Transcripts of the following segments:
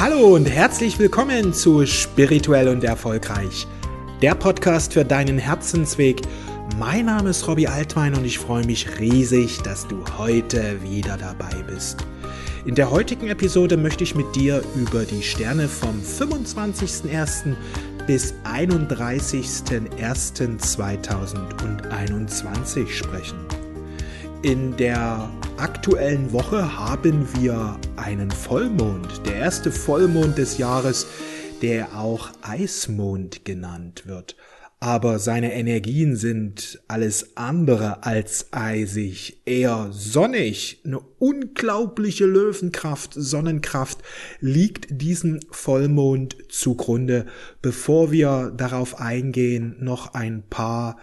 Hallo und herzlich willkommen zu Spirituell und Erfolgreich, der Podcast für deinen Herzensweg. Mein Name ist Robbie Altwein und ich freue mich riesig, dass du heute wieder dabei bist. In der heutigen Episode möchte ich mit dir über die Sterne vom 25.01. bis 31.01.2021 sprechen. In der aktuellen Woche haben wir einen Vollmond, der erste Vollmond des Jahres, der auch Eismond genannt wird. Aber seine Energien sind alles andere als eisig, eher sonnig. Eine unglaubliche Löwenkraft, Sonnenkraft liegt diesem Vollmond zugrunde. Bevor wir darauf eingehen, noch ein paar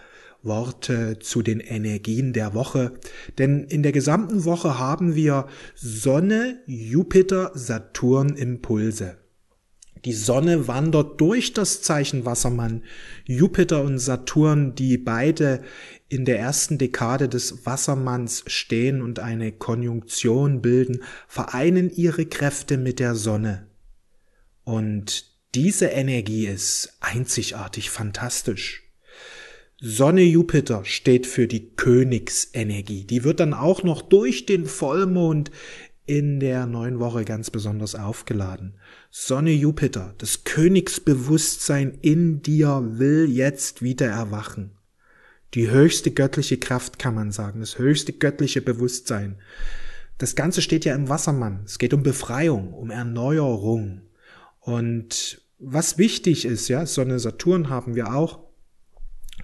Worte zu den Energien der Woche. Denn in der gesamten Woche haben wir Sonne, Jupiter, Saturn Impulse. Die Sonne wandert durch das Zeichen Wassermann. Jupiter und Saturn, die beide in der ersten Dekade des Wassermanns stehen und eine Konjunktion bilden, vereinen ihre Kräfte mit der Sonne. Und diese Energie ist einzigartig fantastisch. Sonne Jupiter steht für die Königsenergie. Die wird dann auch noch durch den Vollmond in der neuen Woche ganz besonders aufgeladen. Sonne Jupiter, das Königsbewusstsein in dir will jetzt wieder erwachen. Die höchste göttliche Kraft kann man sagen, das höchste göttliche Bewusstsein. Das Ganze steht ja im Wassermann. Es geht um Befreiung, um Erneuerung. Und was wichtig ist, ja, Sonne Saturn haben wir auch,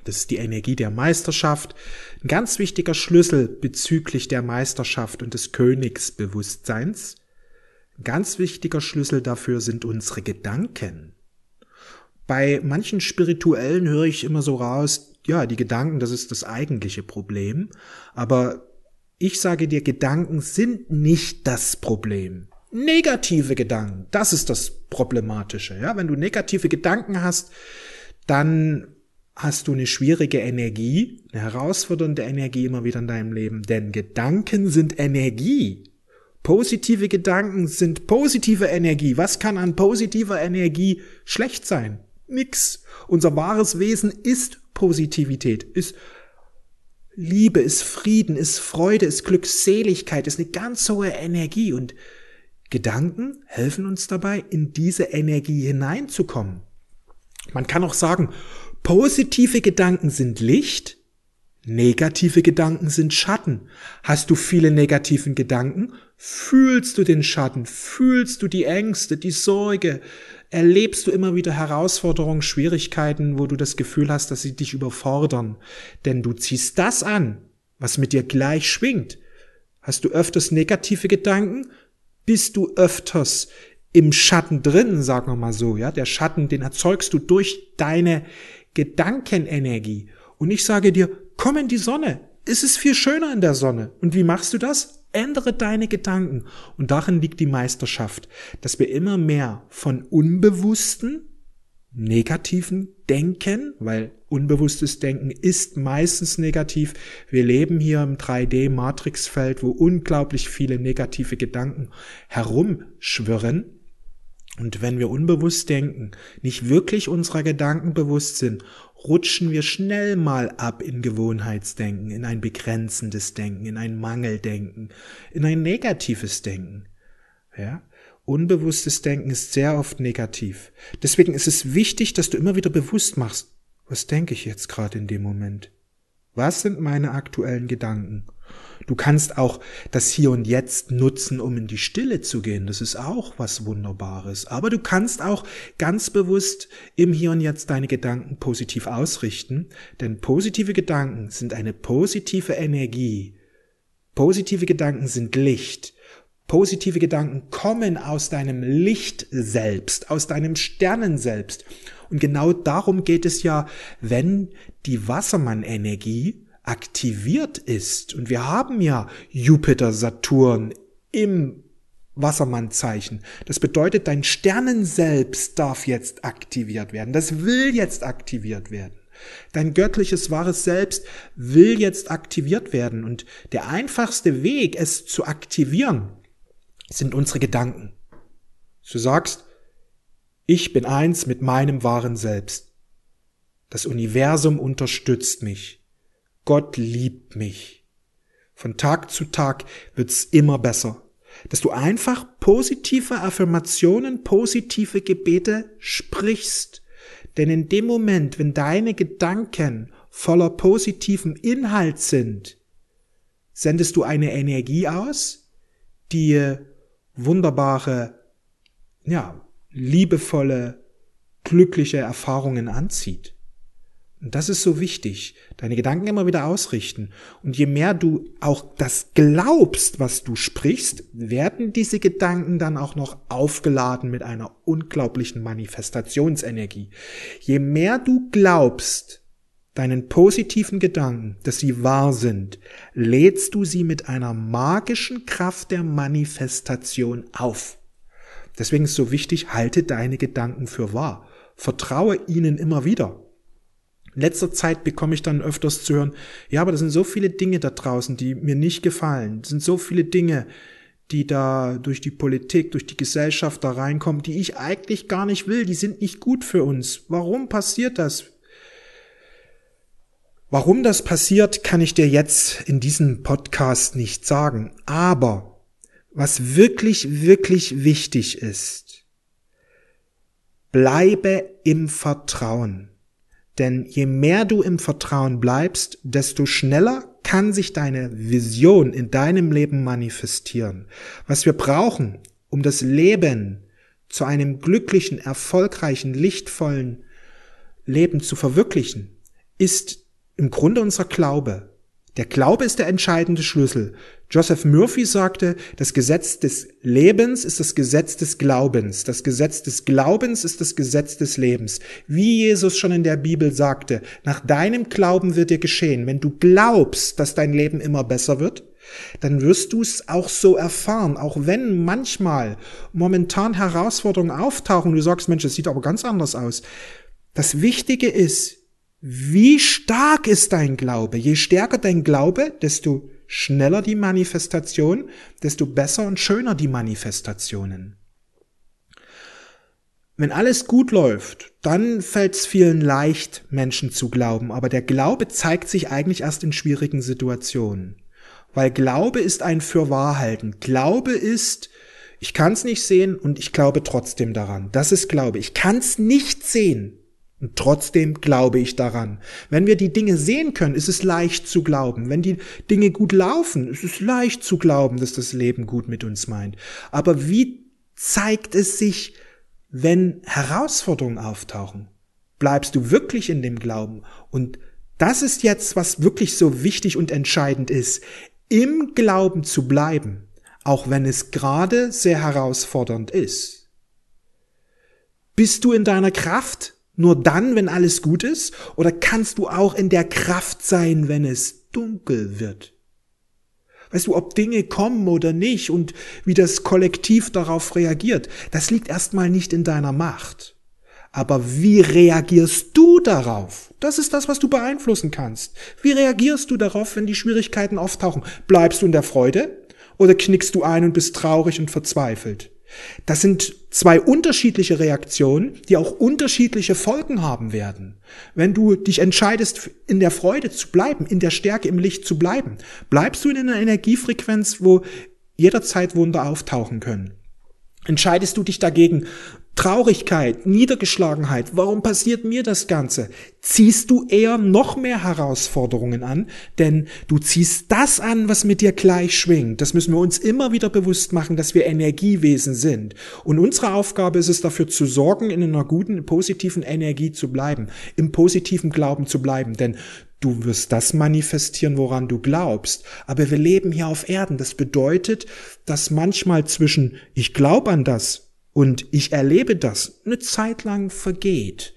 das ist die Energie der Meisterschaft. Ein ganz wichtiger Schlüssel bezüglich der Meisterschaft und des Königsbewusstseins. Ein ganz wichtiger Schlüssel dafür sind unsere Gedanken. Bei manchen Spirituellen höre ich immer so raus, ja, die Gedanken, das ist das eigentliche Problem. Aber ich sage dir, Gedanken sind nicht das Problem. Negative Gedanken, das ist das Problematische. Ja, wenn du negative Gedanken hast, dann hast du eine schwierige Energie, eine herausfordernde Energie immer wieder in deinem Leben. Denn Gedanken sind Energie. Positive Gedanken sind positive Energie. Was kann an positiver Energie schlecht sein? Nix. Unser wahres Wesen ist Positivität, ist Liebe, ist Frieden, ist Freude, ist Glückseligkeit, ist eine ganz hohe Energie und Gedanken helfen uns dabei, in diese Energie hineinzukommen. Man kann auch sagen, Positive Gedanken sind Licht, negative Gedanken sind Schatten. Hast du viele negativen Gedanken, fühlst du den Schatten, fühlst du die Ängste, die Sorge, erlebst du immer wieder Herausforderungen, Schwierigkeiten, wo du das Gefühl hast, dass sie dich überfordern. Denn du ziehst das an, was mit dir gleich schwingt. Hast du öfters negative Gedanken, bist du öfters im Schatten drin, sagen wir mal so, ja. Der Schatten, den erzeugst du durch deine Gedankenenergie. Und ich sage dir, komm in die Sonne. Es ist viel schöner in der Sonne. Und wie machst du das? Ändere deine Gedanken. Und darin liegt die Meisterschaft, dass wir immer mehr von unbewussten, negativen Denken, weil unbewusstes Denken ist meistens negativ. Wir leben hier im 3D-Matrixfeld, wo unglaublich viele negative Gedanken herumschwirren und wenn wir unbewusst denken, nicht wirklich unserer Gedanken bewusst sind, rutschen wir schnell mal ab in Gewohnheitsdenken, in ein begrenzendes Denken, in ein Mangeldenken, in ein negatives Denken. Ja? Unbewusstes Denken ist sehr oft negativ. Deswegen ist es wichtig, dass du immer wieder bewusst machst, was denke ich jetzt gerade in dem Moment? Was sind meine aktuellen Gedanken? Du kannst auch das Hier und Jetzt nutzen, um in die Stille zu gehen. Das ist auch was Wunderbares. Aber du kannst auch ganz bewusst im Hier und Jetzt deine Gedanken positiv ausrichten. Denn positive Gedanken sind eine positive Energie. Positive Gedanken sind Licht. Positive Gedanken kommen aus deinem Licht selbst, aus deinem Sternen selbst. Und genau darum geht es ja, wenn die Wassermann-Energie aktiviert ist, und wir haben ja Jupiter, Saturn im Wassermannzeichen. Das bedeutet, dein Sternen selbst darf jetzt aktiviert werden. Das will jetzt aktiviert werden. Dein göttliches wahres Selbst will jetzt aktiviert werden. Und der einfachste Weg, es zu aktivieren, sind unsere Gedanken. Du sagst, ich bin eins mit meinem wahren Selbst. Das Universum unterstützt mich. Gott liebt mich. Von Tag zu Tag wird's immer besser. Dass du einfach positive Affirmationen, positive Gebete sprichst. Denn in dem Moment, wenn deine Gedanken voller positiven Inhalt sind, sendest du eine Energie aus, die wunderbare, ja, liebevolle, glückliche Erfahrungen anzieht. Und das ist so wichtig. Deine Gedanken immer wieder ausrichten. Und je mehr du auch das glaubst, was du sprichst, werden diese Gedanken dann auch noch aufgeladen mit einer unglaublichen Manifestationsenergie. Je mehr du glaubst, deinen positiven Gedanken, dass sie wahr sind, lädst du sie mit einer magischen Kraft der Manifestation auf. Deswegen ist so wichtig, halte deine Gedanken für wahr. Vertraue ihnen immer wieder. In letzter Zeit bekomme ich dann öfters zu hören, ja, aber das sind so viele Dinge da draußen, die mir nicht gefallen. Das sind so viele Dinge, die da durch die Politik, durch die Gesellschaft da reinkommen, die ich eigentlich gar nicht will. Die sind nicht gut für uns. Warum passiert das? Warum das passiert, kann ich dir jetzt in diesem Podcast nicht sagen. Aber was wirklich, wirklich wichtig ist, bleibe im Vertrauen. Denn je mehr du im Vertrauen bleibst, desto schneller kann sich deine Vision in deinem Leben manifestieren. Was wir brauchen, um das Leben zu einem glücklichen, erfolgreichen, lichtvollen Leben zu verwirklichen, ist im Grunde unser Glaube. Der Glaube ist der entscheidende Schlüssel. Joseph Murphy sagte, das Gesetz des Lebens ist das Gesetz des Glaubens. Das Gesetz des Glaubens ist das Gesetz des Lebens. Wie Jesus schon in der Bibel sagte, nach deinem Glauben wird dir geschehen. Wenn du glaubst, dass dein Leben immer besser wird, dann wirst du es auch so erfahren, auch wenn manchmal momentan Herausforderungen auftauchen. Du sagst, Mensch, es sieht aber ganz anders aus. Das Wichtige ist, wie stark ist dein Glaube? Je stärker dein Glaube, desto schneller die Manifestation, desto besser und schöner die Manifestationen. Wenn alles gut läuft, dann fällt es vielen leicht, Menschen zu glauben, aber der Glaube zeigt sich eigentlich erst in schwierigen Situationen. Weil Glaube ist ein Fürwahrhalten. Glaube ist, ich kann es nicht sehen und ich glaube trotzdem daran. Das ist Glaube. Ich kann es nicht sehen, und trotzdem glaube ich daran. Wenn wir die Dinge sehen können, ist es leicht zu glauben. Wenn die Dinge gut laufen, ist es leicht zu glauben, dass das Leben gut mit uns meint. Aber wie zeigt es sich, wenn Herausforderungen auftauchen? Bleibst du wirklich in dem Glauben? Und das ist jetzt, was wirklich so wichtig und entscheidend ist, im Glauben zu bleiben, auch wenn es gerade sehr herausfordernd ist. Bist du in deiner Kraft? Nur dann, wenn alles gut ist? Oder kannst du auch in der Kraft sein, wenn es dunkel wird? Weißt du, ob Dinge kommen oder nicht und wie das Kollektiv darauf reagiert, das liegt erstmal nicht in deiner Macht. Aber wie reagierst du darauf? Das ist das, was du beeinflussen kannst. Wie reagierst du darauf, wenn die Schwierigkeiten auftauchen? Bleibst du in der Freude oder knickst du ein und bist traurig und verzweifelt? Das sind zwei unterschiedliche Reaktionen, die auch unterschiedliche Folgen haben werden. Wenn du dich entscheidest, in der Freude zu bleiben, in der Stärke im Licht zu bleiben, bleibst du in einer Energiefrequenz, wo jederzeit Wunder auftauchen können. Entscheidest du dich dagegen, Traurigkeit, Niedergeschlagenheit, warum passiert mir das Ganze? Ziehst du eher noch mehr Herausforderungen an, denn du ziehst das an, was mit dir gleich schwingt. Das müssen wir uns immer wieder bewusst machen, dass wir Energiewesen sind. Und unsere Aufgabe ist es dafür zu sorgen, in einer guten, positiven Energie zu bleiben, im positiven Glauben zu bleiben, denn Du wirst das manifestieren, woran du glaubst. Aber wir leben hier auf Erden. Das bedeutet, dass manchmal zwischen ich glaube an das und ich erlebe das eine Zeit lang vergeht,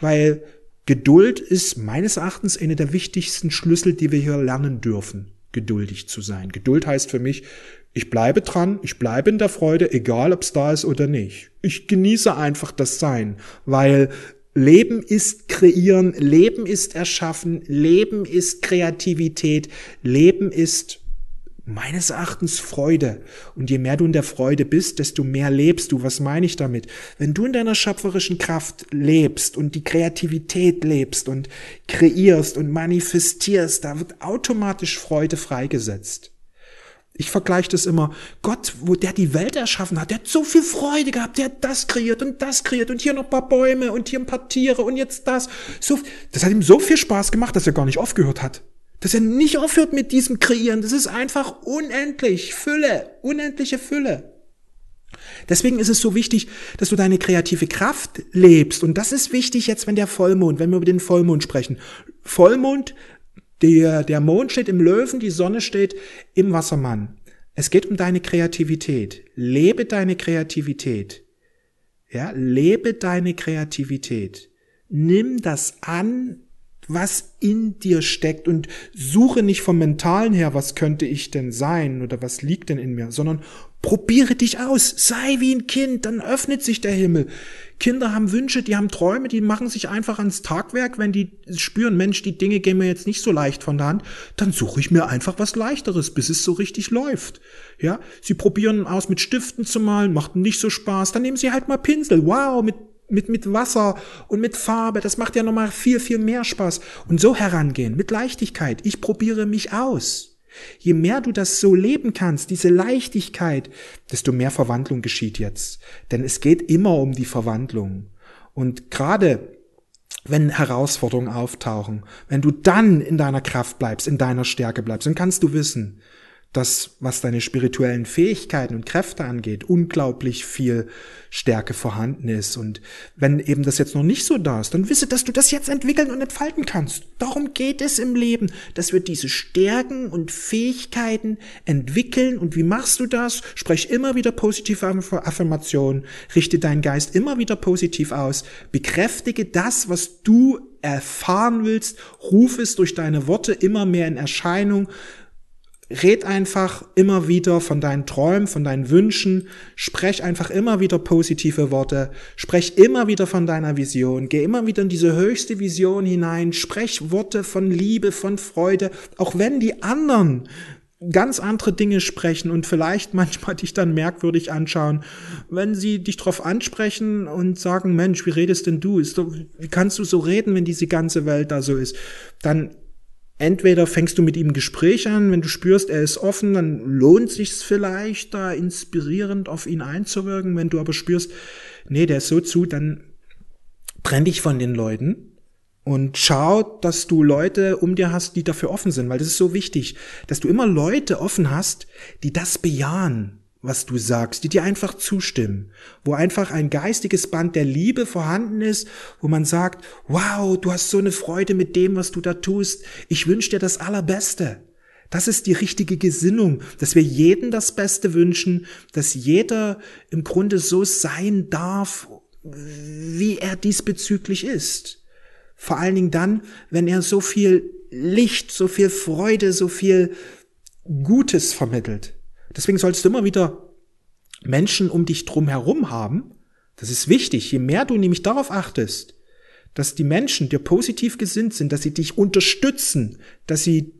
weil Geduld ist meines Erachtens eine der wichtigsten Schlüssel, die wir hier lernen dürfen, geduldig zu sein. Geduld heißt für mich, ich bleibe dran, ich bleibe in der Freude, egal ob es da ist oder nicht. Ich genieße einfach das Sein, weil Leben ist kreieren, Leben ist erschaffen, Leben ist Kreativität, Leben ist Meines Erachtens Freude. Und je mehr du in der Freude bist, desto mehr lebst du. Was meine ich damit? Wenn du in deiner schöpferischen Kraft lebst und die Kreativität lebst und kreierst und manifestierst, da wird automatisch Freude freigesetzt. Ich vergleiche das immer. Gott, wo der die Welt erschaffen hat, der hat so viel Freude gehabt, der hat das kreiert und das kreiert und hier noch paar Bäume und hier ein paar Tiere und jetzt das. So, das hat ihm so viel Spaß gemacht, dass er gar nicht aufgehört hat dass er nicht aufhört mit diesem Kreieren. Das ist einfach unendlich. Fülle, unendliche Fülle. Deswegen ist es so wichtig, dass du deine kreative Kraft lebst. Und das ist wichtig jetzt, wenn der Vollmond, wenn wir über den Vollmond sprechen. Vollmond, der, der Mond steht im Löwen, die Sonne steht im Wassermann. Es geht um deine Kreativität. Lebe deine Kreativität. Ja, lebe deine Kreativität. Nimm das an, was in dir steckt und suche nicht vom Mentalen her, was könnte ich denn sein oder was liegt denn in mir, sondern probiere dich aus, sei wie ein Kind, dann öffnet sich der Himmel. Kinder haben Wünsche, die haben Träume, die machen sich einfach ans Tagwerk, wenn die spüren, Mensch, die Dinge gehen mir jetzt nicht so leicht von der Hand, dann suche ich mir einfach was leichteres, bis es so richtig läuft. Ja, sie probieren aus mit Stiften zu malen, macht nicht so Spaß, dann nehmen sie halt mal Pinsel. Wow, mit mit, mit Wasser und mit Farbe, das macht ja nochmal viel, viel mehr Spaß. Und so herangehen, mit Leichtigkeit. Ich probiere mich aus. Je mehr du das so leben kannst, diese Leichtigkeit, desto mehr Verwandlung geschieht jetzt. Denn es geht immer um die Verwandlung. Und gerade wenn Herausforderungen auftauchen, wenn du dann in deiner Kraft bleibst, in deiner Stärke bleibst, dann kannst du wissen, dass, was deine spirituellen Fähigkeiten und Kräfte angeht, unglaublich viel Stärke vorhanden ist. Und wenn eben das jetzt noch nicht so da ist, dann wisse, dass du das jetzt entwickeln und entfalten kannst. Darum geht es im Leben, dass wir diese Stärken und Fähigkeiten entwickeln. Und wie machst du das? Sprech immer wieder positive Affirmationen, richte deinen Geist immer wieder positiv aus, bekräftige das, was du erfahren willst, ruf es durch deine Worte immer mehr in Erscheinung, Red einfach immer wieder von deinen Träumen, von deinen Wünschen, sprech einfach immer wieder positive Worte, sprech immer wieder von deiner Vision, geh immer wieder in diese höchste Vision hinein, sprech Worte von Liebe, von Freude, auch wenn die anderen ganz andere Dinge sprechen und vielleicht manchmal dich dann merkwürdig anschauen, wenn sie dich drauf ansprechen und sagen, Mensch, wie redest denn du? Ist doch, wie kannst du so reden, wenn diese ganze Welt da so ist? Dann Entweder fängst du mit ihm ein Gespräch an, wenn du spürst, er ist offen, dann lohnt sich's vielleicht, da inspirierend auf ihn einzuwirken. Wenn du aber spürst, nee, der ist so zu, dann trenn dich von den Leuten und schau, dass du Leute um dir hast, die dafür offen sind, weil das ist so wichtig, dass du immer Leute offen hast, die das bejahen, was du sagst, die dir einfach zustimmen, wo einfach ein geistiges Band der Liebe vorhanden ist, wo man sagt, wow, du hast so eine Freude mit dem, was du da tust, ich wünsche dir das Allerbeste. Das ist die richtige Gesinnung, dass wir jeden das Beste wünschen, dass jeder im Grunde so sein darf, wie er diesbezüglich ist. Vor allen Dingen dann, wenn er so viel Licht, so viel Freude, so viel Gutes vermittelt. Deswegen solltest du immer wieder Menschen um dich drum herum haben. Das ist wichtig. Je mehr du nämlich darauf achtest, dass die Menschen dir positiv gesinnt sind, dass sie dich unterstützen, dass sie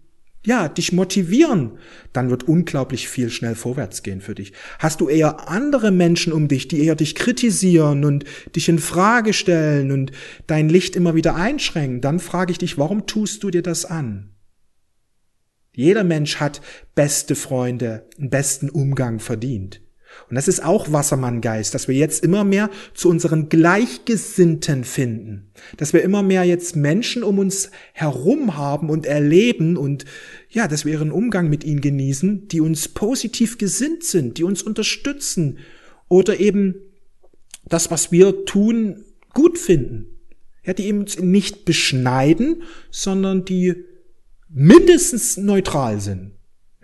ja, dich motivieren, dann wird unglaublich viel schnell vorwärts gehen für dich. Hast du eher andere Menschen um dich, die eher dich kritisieren und dich in Frage stellen und dein Licht immer wieder einschränken, dann frage ich dich, warum tust du dir das an? Jeder Mensch hat beste Freunde, einen besten Umgang verdient. Und das ist auch Wassermanngeist, dass wir jetzt immer mehr zu unseren Gleichgesinnten finden. Dass wir immer mehr jetzt Menschen um uns herum haben und erleben und ja, dass wir ihren Umgang mit ihnen genießen, die uns positiv gesinnt sind, die uns unterstützen oder eben das, was wir tun, gut finden. Ja, die eben nicht beschneiden, sondern die mindestens neutral sind.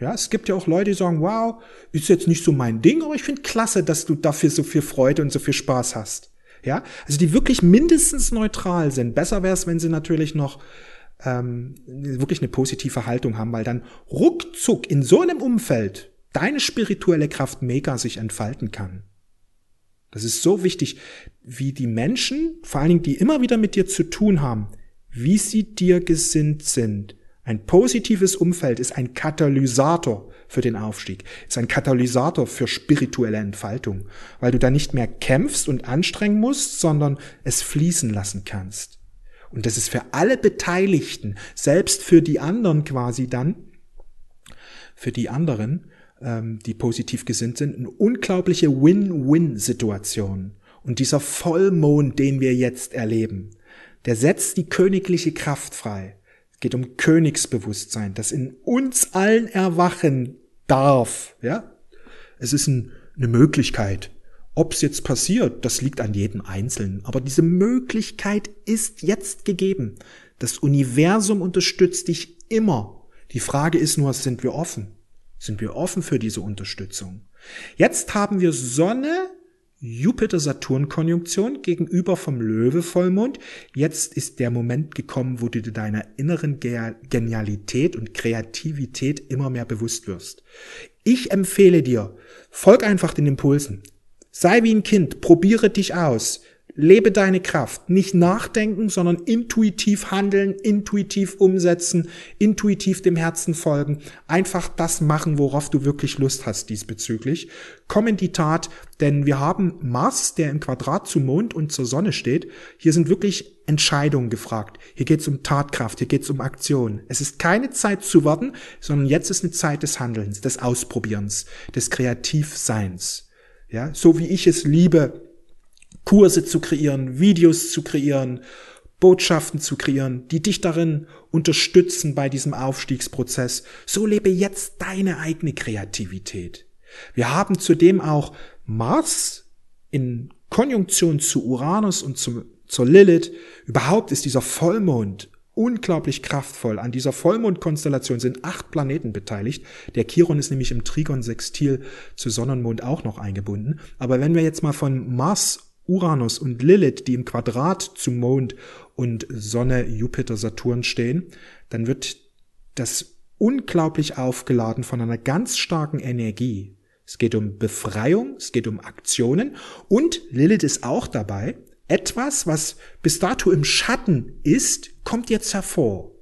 Ja, es gibt ja auch Leute, die sagen, wow, ist jetzt nicht so mein Ding, aber ich finde klasse, dass du dafür so viel Freude und so viel Spaß hast. Ja, also die wirklich mindestens neutral sind. Besser wäre es, wenn sie natürlich noch ähm, wirklich eine positive Haltung haben, weil dann ruckzuck in so einem Umfeld deine spirituelle Kraft mega sich entfalten kann. Das ist so wichtig, wie die Menschen, vor allen Dingen die immer wieder mit dir zu tun haben, wie sie dir gesinnt sind Ein positives Umfeld ist ein Katalysator für den Aufstieg, ist ein Katalysator für spirituelle Entfaltung, weil du da nicht mehr kämpfst und anstrengen musst, sondern es fließen lassen kannst. Und das ist für alle Beteiligten, selbst für die anderen quasi dann, für die anderen, ähm, die positiv gesinnt sind, eine unglaubliche Win-Win-Situation. Und dieser Vollmond, den wir jetzt erleben, der setzt die königliche Kraft frei. Geht um Königsbewusstsein, das in uns allen erwachen darf. Ja, es ist ein, eine Möglichkeit. Ob es jetzt passiert, das liegt an jedem Einzelnen. Aber diese Möglichkeit ist jetzt gegeben. Das Universum unterstützt dich immer. Die Frage ist nur, sind wir offen? Sind wir offen für diese Unterstützung? Jetzt haben wir Sonne, Jupiter-Saturn-Konjunktion gegenüber vom Löwe-Vollmond. Jetzt ist der Moment gekommen, wo du dir deiner inneren Genialität und Kreativität immer mehr bewusst wirst. Ich empfehle dir, folg einfach den Impulsen. Sei wie ein Kind, probiere dich aus. Lebe deine Kraft. Nicht nachdenken, sondern intuitiv handeln, intuitiv umsetzen, intuitiv dem Herzen folgen. Einfach das machen, worauf du wirklich Lust hast diesbezüglich. Komm in die Tat, denn wir haben Mars, der im Quadrat zum Mond und zur Sonne steht. Hier sind wirklich Entscheidungen gefragt. Hier geht es um Tatkraft, hier geht es um Aktion. Es ist keine Zeit zu warten, sondern jetzt ist eine Zeit des Handelns, des Ausprobierens, des Kreativseins. Ja, so wie ich es liebe, Kurse zu kreieren, Videos zu kreieren, Botschaften zu kreieren, die dich darin unterstützen bei diesem Aufstiegsprozess. So lebe jetzt deine eigene Kreativität. Wir haben zudem auch Mars in Konjunktion zu Uranus und zu, zur Lilith. Überhaupt ist dieser Vollmond unglaublich kraftvoll. An dieser Vollmondkonstellation sind acht Planeten beteiligt. Der Chiron ist nämlich im Trigon Sextil zu Sonnenmond auch noch eingebunden. Aber wenn wir jetzt mal von Mars Uranus und Lilith, die im Quadrat zu Mond und Sonne, Jupiter, Saturn stehen, dann wird das unglaublich aufgeladen von einer ganz starken Energie. Es geht um Befreiung, es geht um Aktionen und Lilith ist auch dabei. Etwas, was bis dato im Schatten ist, kommt jetzt hervor.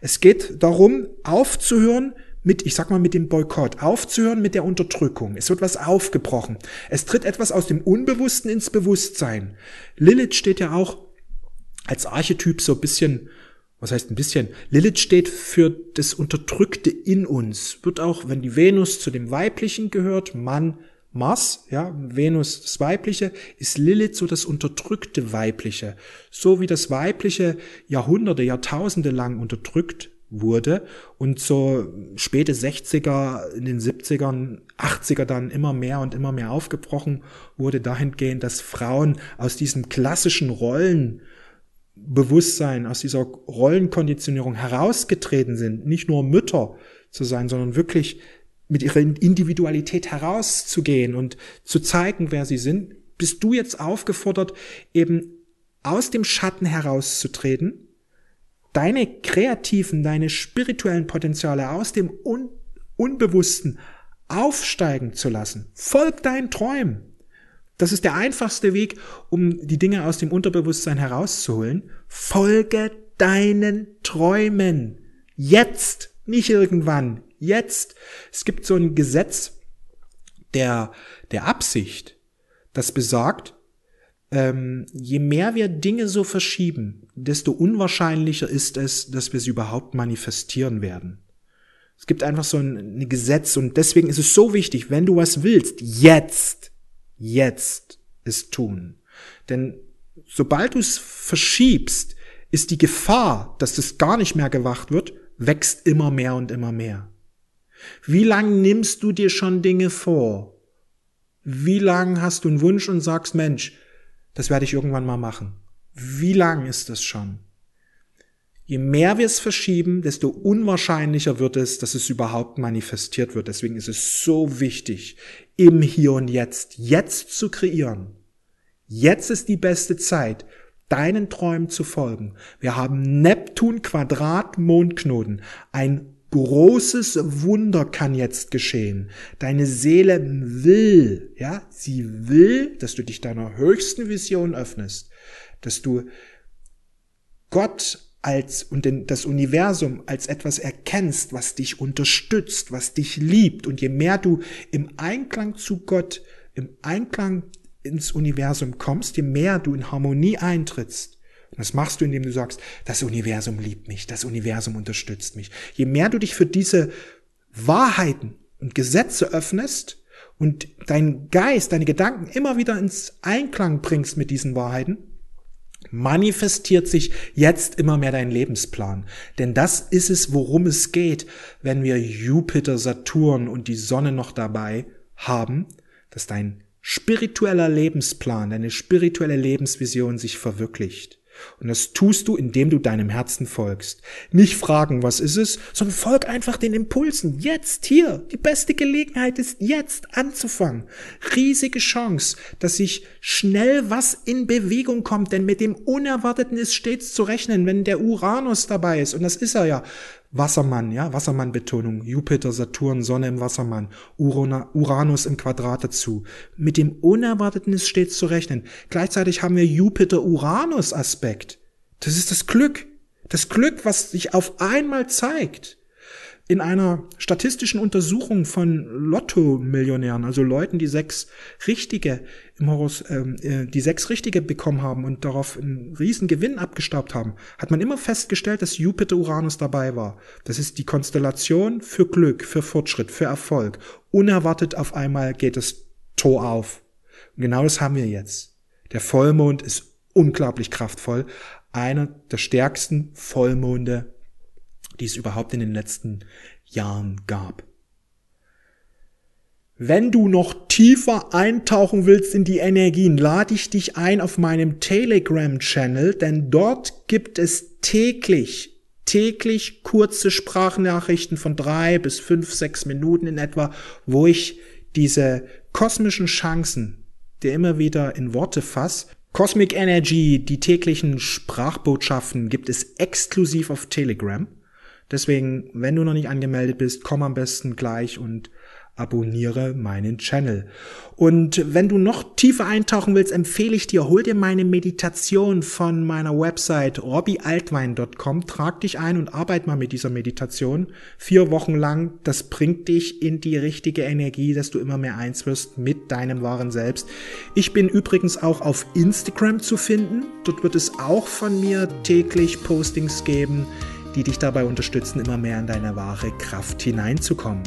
Es geht darum, aufzuhören, mit, ich sag mal, mit dem Boykott, aufzuhören mit der Unterdrückung. Es wird was aufgebrochen. Es tritt etwas aus dem Unbewussten ins Bewusstsein. Lilith steht ja auch als Archetyp so ein bisschen, was heißt ein bisschen? Lilith steht für das Unterdrückte in uns. Wird auch, wenn die Venus zu dem Weiblichen gehört, Mann, Mars, ja, Venus das Weibliche, ist Lilith so das unterdrückte Weibliche. So wie das Weibliche Jahrhunderte, Jahrtausende lang unterdrückt wurde. Und so späte 60er, in den 70ern, 80er dann immer mehr und immer mehr aufgebrochen wurde dahingehend, dass Frauen aus diesem klassischen Rollenbewusstsein, aus dieser Rollenkonditionierung herausgetreten sind, nicht nur Mütter zu sein, sondern wirklich mit ihrer Individualität herauszugehen und zu zeigen, wer sie sind, bist du jetzt aufgefordert, eben aus dem Schatten herauszutreten deine kreativen, deine spirituellen Potenziale aus dem Un Unbewussten aufsteigen zu lassen. Folg deinen Träumen. Das ist der einfachste Weg, um die Dinge aus dem Unterbewusstsein herauszuholen. Folge deinen Träumen. Jetzt, nicht irgendwann. Jetzt. Es gibt so ein Gesetz der, der Absicht, das besagt, ähm, je mehr wir Dinge so verschieben, desto unwahrscheinlicher ist es, dass wir sie überhaupt manifestieren werden. Es gibt einfach so ein, ein Gesetz und deswegen ist es so wichtig, wenn du was willst, jetzt, jetzt es tun. Denn sobald du es verschiebst, ist die Gefahr, dass es gar nicht mehr gewacht wird, wächst immer mehr und immer mehr. Wie lang nimmst du dir schon Dinge vor? Wie lang hast du einen Wunsch und sagst, Mensch, das werde ich irgendwann mal machen. Wie lang ist das schon? Je mehr wir es verschieben, desto unwahrscheinlicher wird es, dass es überhaupt manifestiert wird. Deswegen ist es so wichtig, im Hier und Jetzt, jetzt zu kreieren. Jetzt ist die beste Zeit, deinen Träumen zu folgen. Wir haben Neptun Quadrat Mondknoten, ein großes Wunder kann jetzt geschehen. Deine Seele will, ja, sie will, dass du dich deiner höchsten Vision öffnest, dass du Gott als und das Universum als etwas erkennst, was dich unterstützt, was dich liebt und je mehr du im Einklang zu Gott, im Einklang ins Universum kommst, je mehr du in Harmonie eintrittst, das machst du, indem du sagst, das Universum liebt mich, das Universum unterstützt mich. Je mehr du dich für diese Wahrheiten und Gesetze öffnest und deinen Geist, deine Gedanken immer wieder ins Einklang bringst mit diesen Wahrheiten, manifestiert sich jetzt immer mehr dein Lebensplan. Denn das ist es, worum es geht, wenn wir Jupiter, Saturn und die Sonne noch dabei haben, dass dein spiritueller Lebensplan, deine spirituelle Lebensvision sich verwirklicht. Und das tust du, indem du deinem Herzen folgst. Nicht fragen, was ist es, sondern folg einfach den Impulsen. Jetzt, hier. Die beste Gelegenheit ist jetzt anzufangen. Riesige Chance, dass sich schnell was in Bewegung kommt, denn mit dem Unerwarteten ist stets zu rechnen, wenn der Uranus dabei ist. Und das ist er ja. Wassermann, ja, Wassermann-Betonung, Jupiter, Saturn, Sonne im Wassermann, Uranus im Quadrat dazu. Mit dem Unerwarteten ist stets zu rechnen. Gleichzeitig haben wir Jupiter-Uranus-Aspekt. Das ist das Glück. Das Glück, was sich auf einmal zeigt in einer statistischen Untersuchung von Lotto-Millionären, also Leuten, die sechs richtige im Horus, ähm, äh, die sechs richtige bekommen haben und darauf einen riesen Gewinn abgestaubt haben, hat man immer festgestellt, dass Jupiter Uranus dabei war. Das ist die Konstellation für Glück, für Fortschritt, für Erfolg. Unerwartet auf einmal geht das Tor auf. Und genau das haben wir jetzt. Der Vollmond ist unglaublich kraftvoll. Einer der stärksten Vollmonde die es überhaupt in den letzten Jahren gab. Wenn du noch tiefer eintauchen willst in die Energien, lade ich dich ein auf meinem Telegram-Channel, denn dort gibt es täglich, täglich kurze Sprachnachrichten von drei bis fünf, sechs Minuten in etwa, wo ich diese kosmischen Chancen, die immer wieder in Worte fasse, Cosmic Energy, die täglichen Sprachbotschaften gibt es exklusiv auf Telegram. Deswegen, wenn du noch nicht angemeldet bist, komm am besten gleich und abonniere meinen Channel. Und wenn du noch tiefer eintauchen willst, empfehle ich dir, hol dir meine Meditation von meiner Website robbyaltwein.com, trag dich ein und arbeite mal mit dieser Meditation. Vier Wochen lang, das bringt dich in die richtige Energie, dass du immer mehr eins wirst mit deinem wahren Selbst. Ich bin übrigens auch auf Instagram zu finden. Dort wird es auch von mir täglich Postings geben die dich dabei unterstützen, immer mehr in deine wahre Kraft hineinzukommen.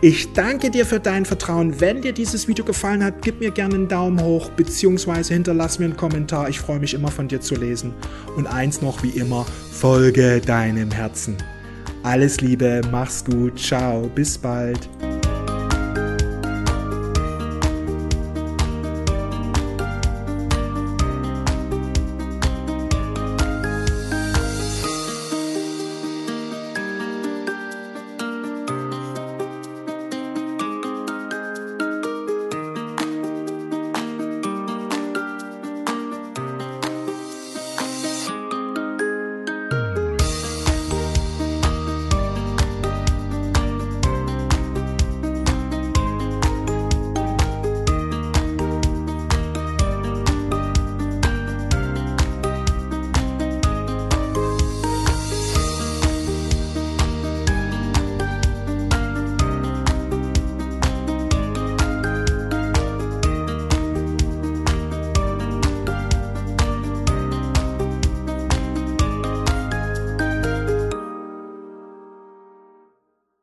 Ich danke dir für dein Vertrauen. Wenn dir dieses Video gefallen hat, gib mir gerne einen Daumen hoch bzw. hinterlass mir einen Kommentar. Ich freue mich immer von dir zu lesen. Und eins noch wie immer, folge deinem Herzen. Alles Liebe, mach's gut, ciao, bis bald.